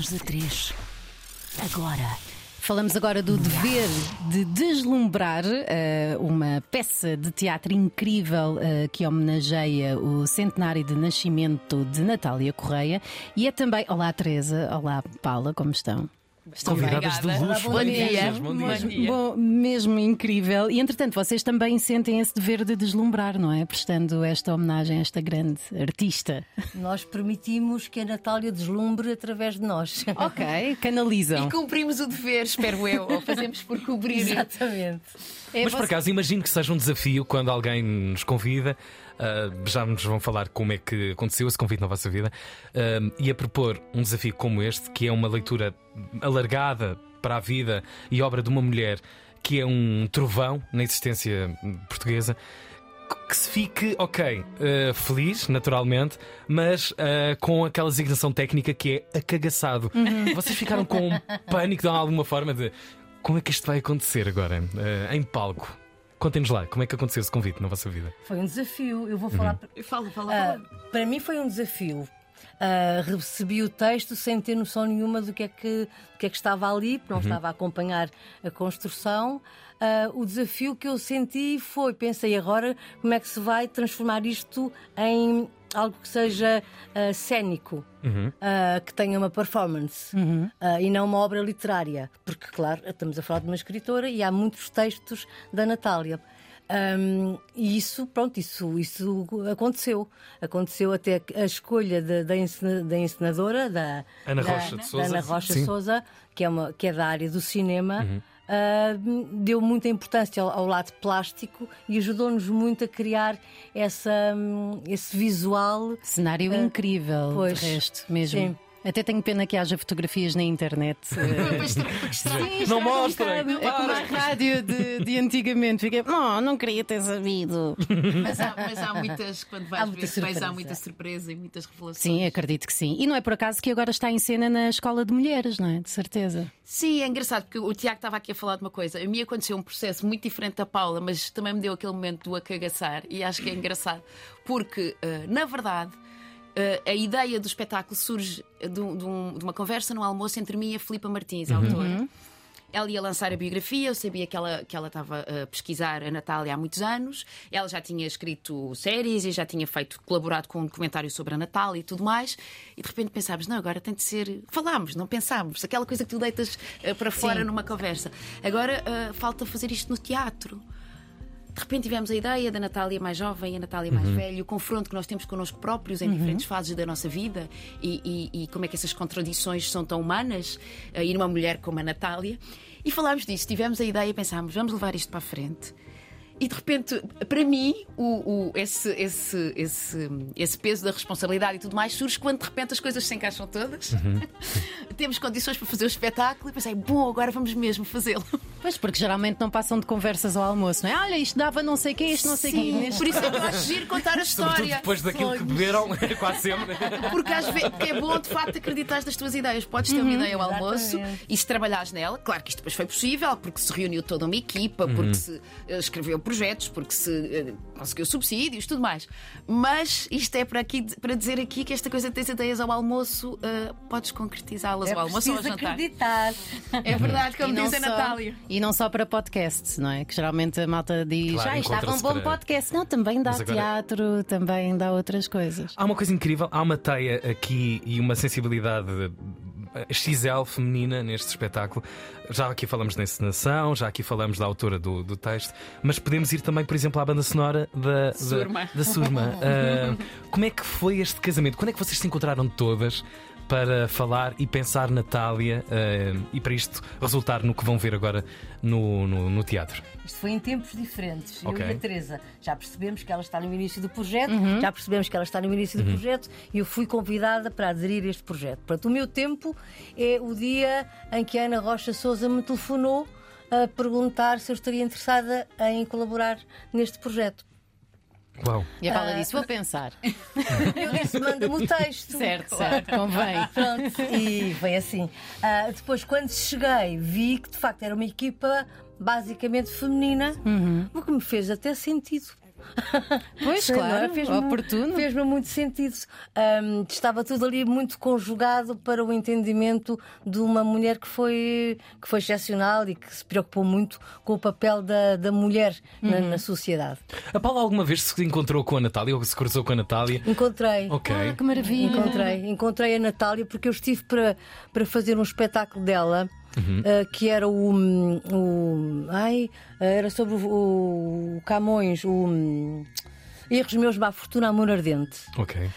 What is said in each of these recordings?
Manhãs 3. Agora. Falamos agora do dever de deslumbrar eh, uma peça de teatro incrível eh, que homenageia o centenário de nascimento de Natália Correia. E é também. Olá, Teresa. Olá, Paula, como estão? Estão Convidadas de Obrigada. luxo. Bom Bom dia. dia. Bom dia. Mesmo, bom, mesmo incrível. E entretanto, vocês também sentem esse dever de deslumbrar, não é? Prestando esta homenagem a esta grande artista. Nós permitimos que a Natália deslumbre através de nós. Ok, canalizam. E cumprimos o dever, espero eu, ou fazemos por cobrir. Exatamente. É Mas por você- acaso imagino que seja um desafio quando alguém nos convida. Ah, já nos vão falar como é que aconteceu esse convite na vossa vida ah, e a propor um desafio como este, que é uma leitura alargada para a vida e obra de uma mulher que é um trovão na existência portuguesa. Que se fique, ok, ah, feliz, naturalmente, mas ah, com aquela designação técnica que é acagaçado. Vocês ficaram com um pânico de alguma forma de como é que isto vai acontecer agora, ah, em palco? Contem-nos lá, como é que aconteceu esse convite na vossa vida? Foi um desafio. Eu vou falar. Fala, fala, Ah, fala. para mim foi um desafio. Ah, recebi o texto sem ter noção nenhuma do que é que, do que, é que estava ali, porque não estava a acompanhar a construção. Ah, o desafio que eu senti foi: pensei agora como é que se vai transformar isto em algo que seja ah, cénico, ah, que tenha uma performance ah, e não uma obra literária. Porque, claro, estamos a falar de uma escritora e há muitos textos da Natália. Um, e isso, pronto, isso, isso aconteceu. Aconteceu até que a escolha da, da, encena- da encenadora, da Ana da- Rocha de da Sousa. Ana Rocha. Sousa, que é, uma, que é da área do cinema. uh, deu muita importância ao, ao lado plástico e ajudou-nos muito a criar essa, hum, esse visual. Cenário incrível, pois, de resto, mesmo. sim. Até tenho pena que haja fotografias na internet. eh, Sim, Não um mostrem. É como a rádio de, de antigamente. Fiquei, não, não queria ter sabido. Mas há, mas há muitas, quando vais Há ver, muita depois há surpresa. muita surpresa e muitas revelações. Sim, acredito que sim. E não é por acaso que agora está em cena na Escola de Mulheres, não é? De certeza. Sim, é engraçado, porque o Tiago estava aqui a falar de uma coisa. A mim aconteceu um processo muito diferente da Paula, mas também me deu aquele momento do acagaçar e acho que é engraçado, porque, eh, na verdade, a ideia do espetáculo surge de, de um- de uma conversa no almoço entre mim e a Filipa Martins, a autora. Ela ia lançar a biografia, eu sabia que ela, que ela estava a pesquisar a Natália há muitos anos. Ela já tinha escrito séries e já tinha feito, colaborado com um documentário sobre a Natália e tudo mais. E de repente pensámos, não, agora tem de ser. Falámos, não pensámos. Aquela coisa que tu deitas eh, para fora numa conversa. Agora eh, falta fazer isto no teatro. De repente tivemos a ideia da Natália mais jovem e a Natália mais velha, o confronto que nós temos connosco próprios em diferentes fases da nossa vida e, e- e como é que essas contradições são tão humanas eh, e numa mulher como a Natália. E falámos disso, tivemos a ideia e pensámos, vamos levar isto para a frente. E de repente, para mim, o, o- esse, esse, esse, esse peso da responsabilidade e tudo mais surge quando de repente as coisas se encaixam todas. Temos condições para fazer o espetáculo e pensei, bom, agora vamos mesmo fazê-lo. Pois, porque geralmente não passam de conversas ao almoço, não é? Olha, isto dava não sei o quê, isto não sei o quê. Sim, Neste- por isso é que eu acho giro contar a Sobretudo história. depois daquilo que beberam, quase sempre. Porque às vezes porque é bom de facto acreditar nas tuas ideias. Podes ter uma ideia ao almoço exatamente. e se trabalhares nela, claro que isto depois foi possível, porque se reuniu toda uma equipa, porque se eh, escreveu projetos, porque se eh, conseguiu subsídios, tudo mais. Mas isto é para, aqui, para dizer aqui que esta coisa de ter ideias ao almoço, eh, podes concretizá-las É ao almoço ou ao jantar. acreditar. É verdade, como E não diz a só- Natália. E não só para podcasts, não é? Que geralmente a malta diz, Claro, ah, isto dava um bom para- podcast. Não, também dá agora- teatro, também dá outras coisas. Há uma coisa incrível, há uma teia aqui e uma sensibilidade eh, XL feminina neste espetáculo. Já aqui falamos da encenação, já aqui falamos da autora do, do texto, mas podemos ir também, por exemplo, à banda sonora da, da- Surma. da Surma. Ah, como é que foi este casamento? Quando é que vocês se encontraram todas? Para falar e pensar Natália ah, e para isto resultar no que vão ver agora no, no, no teatro. Isto foi em tempos diferentes. Ok. Eu e a Teresa já percebemos que ela está no início do projeto, Uhum. já percebemos que ela está no início do projeto e eu fui convidada para aderir a este projeto. Portanto, o meu tempo é o dia em que a Ana Rocha Souza me telefonou a perguntar se eu estaria interessada em colaborar neste projeto. Uau! E a Paula disse, vou pensar. Eu disse, manda-me o texto. certo, certo, convém. Pronto, e foi assim. Ah, depois, quando cheguei, vi que de facto era uma equipa basicamente feminina, o que me fez até sentido. Pois, Sei claro, fez-me- oportuno. Fez-me muito sentido. Ahm, estava tudo ali muito conjugado para o entendimento de uma mulher que foi, que foi excepcional e que se preocupou muito com o papel da, da mulher na, Uhum. na sociedade. A Paula alguma vez se encontrou com a Natália ou se cruzou com a Natália? Encontrei. Ok. Ah, que maravilha. Encontrei, encontrei a Natália porque eu estive para, para fazer um espetáculo dela. Ah, que era o, o. Ai, era sobre o, o Camões, o. hum, Erros meus, má fortuna, amor ardente. Ok.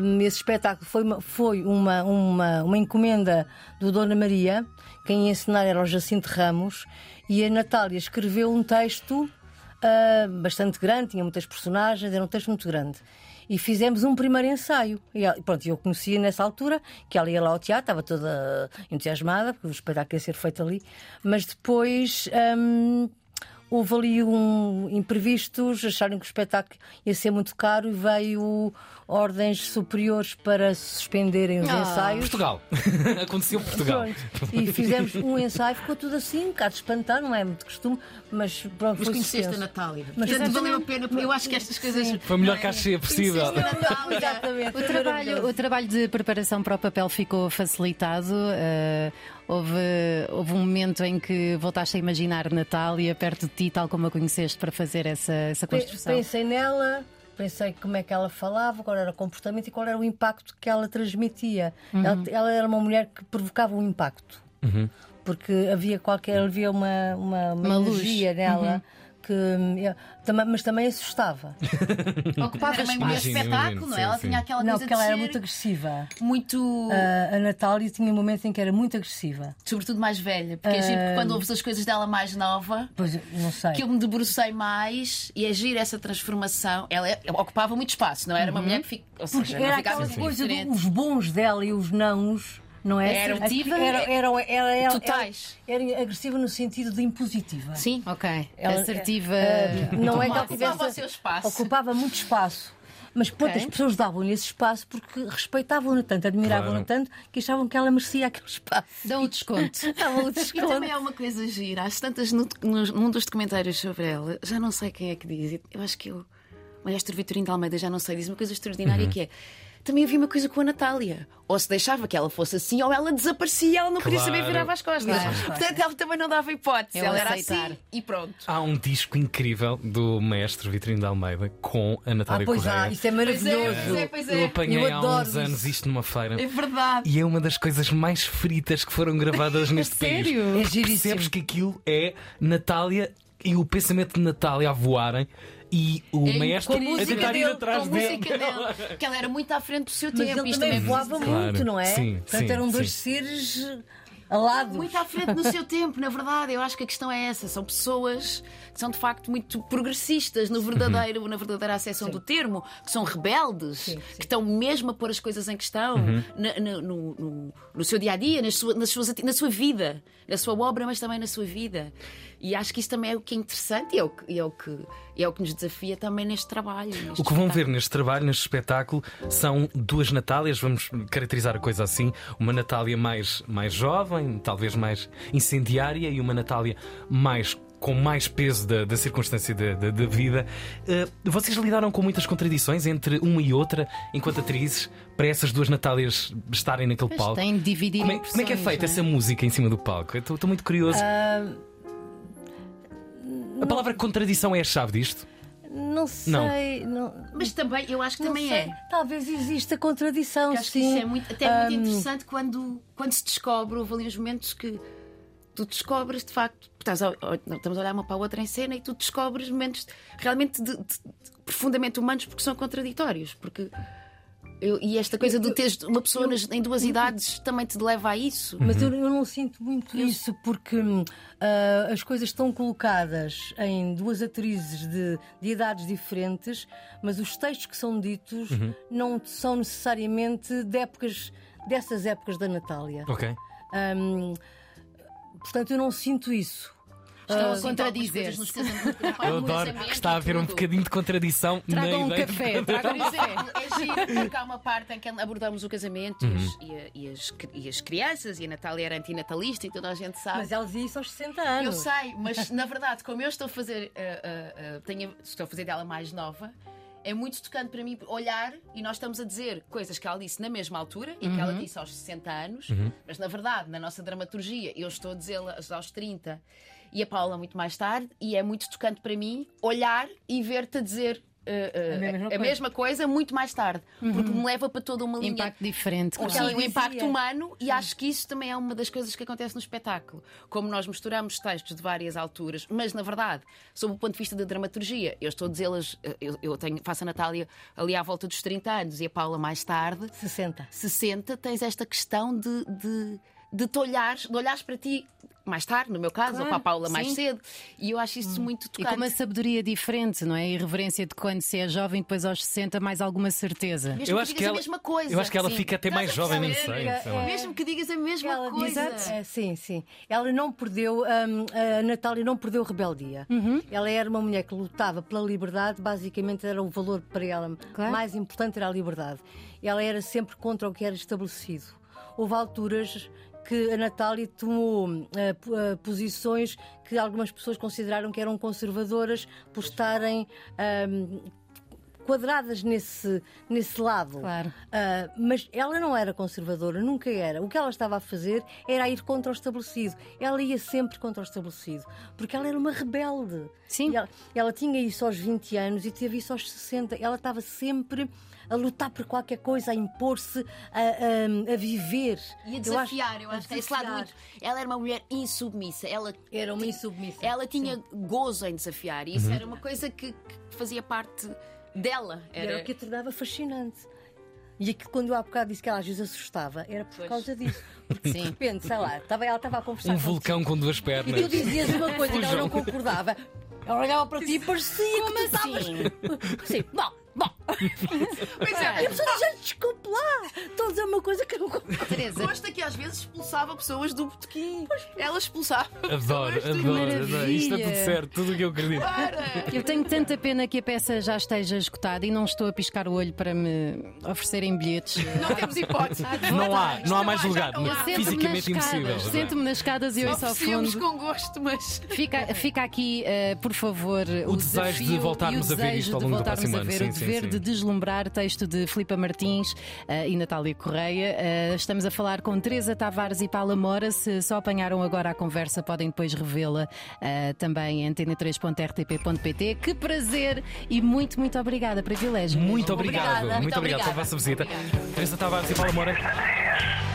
Um, esse espetáculo foi, uma, foi uma, uma, uma encomenda do Dona Maria. Quem ia ensinar era o Jacinto Ramos. E a Natália escreveu um texto ah, bastante grande, tinha muitas personagens, era um texto muito grande. E fizemos um primeiro ensaio. E pronto, eu conhecia nessa altura que ela ia lá ao teatro, estava toda entusiasmada, porque o espetáculo ia ser feito ali. Mas depois. hum, houve ali um imprevistos, acharam que o espetáculo ia ser muito caro e veio ordens superiores para suspenderem os ensaios. Portugal. Aconteceu em Portugal. Pronto. E fizemos um ensaio, ficou tudo assim, um bocado espantado, não é muito costume, mas pronto, Mas foi conheceste a. Natália. Mas Portanto, valeu a pena, porque eu acho que estas coisas. Foi a melhor cachê possível. A Natália. Exatamente. O trabalho, o trabalho de preparação para o papel ficou facilitado. eh, houve, houve um momento em que voltaste a imaginar Natália perto de ti, tal como a conheceste, para fazer essa, essa construção. Pensei nela, pensei como é que ela falava, qual era o comportamento e qual era o impacto que ela transmitia. Uhum. Ela, ela era uma mulher que provocava um impacto. Porque havia qualquer, havia uma, uma, uma Uma luz. Uhum. Que, eu- também- mas também assustava. Ocupava também um Imagino, espetáculo, imagino, não é? Ela sim. tinha aquela Não, coisa porque de ela era muito agressiva. muito. A, a Natália tinha momentos em que era muito agressiva. Sobretudo mais velha. Porque é giro que quando ouves as coisas dela mais nova. Pois, não sei. Que eu me debrucei mais e é giro essa transformação. Ela é- ocupava muito espaço, não era uma mulher que fica, ou Porque seja, não era ficava aquela coisa diferente. dos bons dela e os nãos, não é? Era assertiva, Era, era, era, era, era, Totais. era agressiva no sentido de impositiva. Sim. Ok, Ela- assertiva. eh, não é que Ocupava tivesse. o seu espaço. Ocupava muito espaço. Mas pronto, Ok. as pessoas davam-lhe esse espaço porque respeitavam-na tanto, admiravam-na Claro. tanto, que achavam que ela merecia aquele espaço. Dão o desconto. Davam o E desconto. também há uma coisa gira. Às tantas, no, no- num dos documentários sobre ela, já não sei quem é que diz, eu acho que o maestro Vitorino de Almeida, já não sei, diz uma coisa extraordinária que é. Também havia uma coisa com a Natália. Ou se deixava que ela fosse assim, ou ela desaparecia, ela não queria Claro. saber virar as costas. Claro. Portanto, ela também não dava hipótese. É ela era aceitar. assim e pronto. Há um disco incrível do maestro Vitorino de Almeida com a Ah, Natália pois Correia. há, isso é Pois é, maravilhoso. pois é, pois Eu é. apanhei Eu há uns isso. anos isto numa feira. É verdade. E é uma das coisas mais fritas que foram gravadas neste país. sério? É Porque giríssimo. Percebes que aquilo é Natália e o pensamento de Natália a voarem e o É maestro a tentar ir atrás Com a dele. que ela era muito à frente do seu Mas tempo. ele também é voava Claro. muito, não é? Sim, Portanto, sim, eram dois sim. seres alados. Muito à frente no seu tempo, na verdade. Eu acho que a questão é essa. São pessoas que são de facto muito progressistas no verdadeiro, na verdadeira acessão do termo, que são rebeldes, Sim, sim. que estão mesmo a pôr as coisas em questão na- na- no, no- no seu dia a dia, nas sua- nas suas na sua vida, na sua obra, mas também na sua vida. E acho que isso também é o que é interessante e é o que, é o que, é o que nos desafia também neste trabalho. neste O que vão ver neste trabalho, neste espetáculo, são duas Natálias, vamos caracterizar a coisa assim: uma Natália mais, mais jovem, talvez mais incendiária, e uma Natália mais. Com mais peso da, da circunstância da, da- da vida. Eh, vocês lidaram com muitas contradições entre uma e outra, enquanto atrizes, para essas duas Natálias estarem naquele Pois, palco? tem de dividir Como é, como é que é feita não essa música em cima do palco? Estou muito curioso. Ah, a palavra contradição é a chave disto? Não sei. Não, Mas também, eu acho que não também sei. é. Talvez exista contradição, acho que sim. isso é muito, até muito Ahm, interessante quando, quando se descobre, houve ali uns momentos que tu descobres de facto, estás a, estamos a olhar uma para a outra em cena e tu descobres momentos realmente de- de- de- profundamente humanos porque são contraditórios. Porque eu- e esta coisa de teres uma pessoa nas- em duas idades também te leva a isso. Mas eu, eu não sinto muito isso porque ah, as coisas estão colocadas em duas atrizes de, de idades diferentes, mas os textos que são ditos não são necessariamente de épocas dessas épocas da Natália. Ok. Hum, portanto, eu não sinto isso. Estão a Sim, contradizer. Eu adoro que está a haver um bocadinho de contradição na Tragam um café, tragam um café. é giro porque há uma parte em que abordamos o casamento e, as, e a- e as, e as crianças, e a Natália era antinatalista e toda a gente sabe. Mas ela dizia isso aos 60 anos. Eu sei, mas na verdade, como eu estou a fazer, ah, ah, ah, tenho- estou a fazer dela mais nova, é muito tocante para mim olhar e nós estamos a dizer coisas que ela disse na mesma altura e que ela disse aos 60 anos, mas na verdade, na nossa dramaturgia, eu estou a dizê-las aos 30 e a Paula muito mais tarde, e é muito tocante para mim olhar e ver-te a dizer. ah, ah, A mesma a coisa. mesma coisa muito mais tarde, porque me leva para toda uma linha Impacto diferente. Sim, claro. ela o impacto humano, e acho que isso também é uma das coisas que acontece no espetáculo. Como nós misturamos textos de várias alturas, mas na verdade, sob o ponto de vista da dramaturgia, eu estou a dizê-las, eu, eu tenho, faço a Natália ali à volta dos 30 anos e a Paula mais tarde, 60. 60, tens esta questão de, de, de te olhares, de olhares para ti mais tarde, no meu caso, Claro, ou para a Paula mais sim. cedo, e eu acho isso muito E tocante. com uma sabedoria diferente, não é? A irreverência de quando se é jovem, depois aos 60, mais alguma certeza. Mesmo Eu que acho digas que a ela- mesma coisa. eu acho que ela sim. fica até mais a jovem, nem perceber? sei, lá. Mesmo que digas a mesma Ela coisa. diz- é, sim, sim. Ela não perdeu, hum, a Natália não perdeu rebeldia. Ela era uma mulher que lutava pela liberdade, basicamente era o valor para ela Claro. mais importante era a liberdade. Ela era sempre contra o que era estabelecido. Houve alturas que a Natália tomou eh, posições que algumas pessoas consideraram que eram conservadoras por estarem hum, quadradas nesse, nesse lado. Claro. Ah, mas ela não era conservadora, nunca era. O que ela estava a fazer era ir contra o estabelecido. Ela ia sempre contra o estabelecido, porque ela era uma rebelde. Sim. Ela, ela tinha isso aos 20 anos e teve isso aos 60. Ela estava sempre a lutar por qualquer coisa, a impor-se, a, a- a viver. E a Eu desafiar, eu a acho, que é esse lado muito. Ela era uma mulher insubmissa. Ela Era uma insubmissa. Ela tinha gozo em desafiar. E isso era uma coisa que, que fazia parte dela. Era... Era, o que a tornava fascinante. E aqui, quando eu há bocado disse que ela às vezes assustava, era por Pois. causa disso. Porque de repente, sei lá, estava, ela estava a conversar Um vulcão com duas E pernas. tu dizias uma coisa que ela não concordava. Ela olhava para ti e parecia que tu estavas. Sim, bom, bom. Pois a é. desculpe lá, estou a dizer uma coisa que eu não concordo. Teresa, Consta que às vezes expulsava pessoas do botequim. Ela expulsava. Adoro, pessoas do- adoro, adoro. Isto é tudo certo, tudo o que eu acredito. Para! eu tenho tanta pena que a peça já esteja esgotada e não estou a piscar o olho para me oferecerem bilhetes. Não temos hipótese. Não há, não há mais lugar. não há. Sento-me nas Fisicamente impossível. escadas, sento-me nas escadas e ouço ao fundo. com gosto, mas. Fica, fica aqui, eh, por favor, o, O desejo de voltarmos e o a ver isto ao de longo do voltarmos próximo a ano. ver Sim, o sim, dever sim. de deslumbrar, texto de Filipa Martins eh, e Natália Correia. Eh, estamos a falar com Teresa Tavares e Paula Mora. Se só apanharam agora a conversa, podem depois revê-la eh, também em antena3.rtp.pt. Que prazer e muito, muito obrigada. Privilégio. Muito obrigado, Obrigada. muito Muito obrigado pela vossa visita. Obrigada. Teresa Tavares e Paula Moura.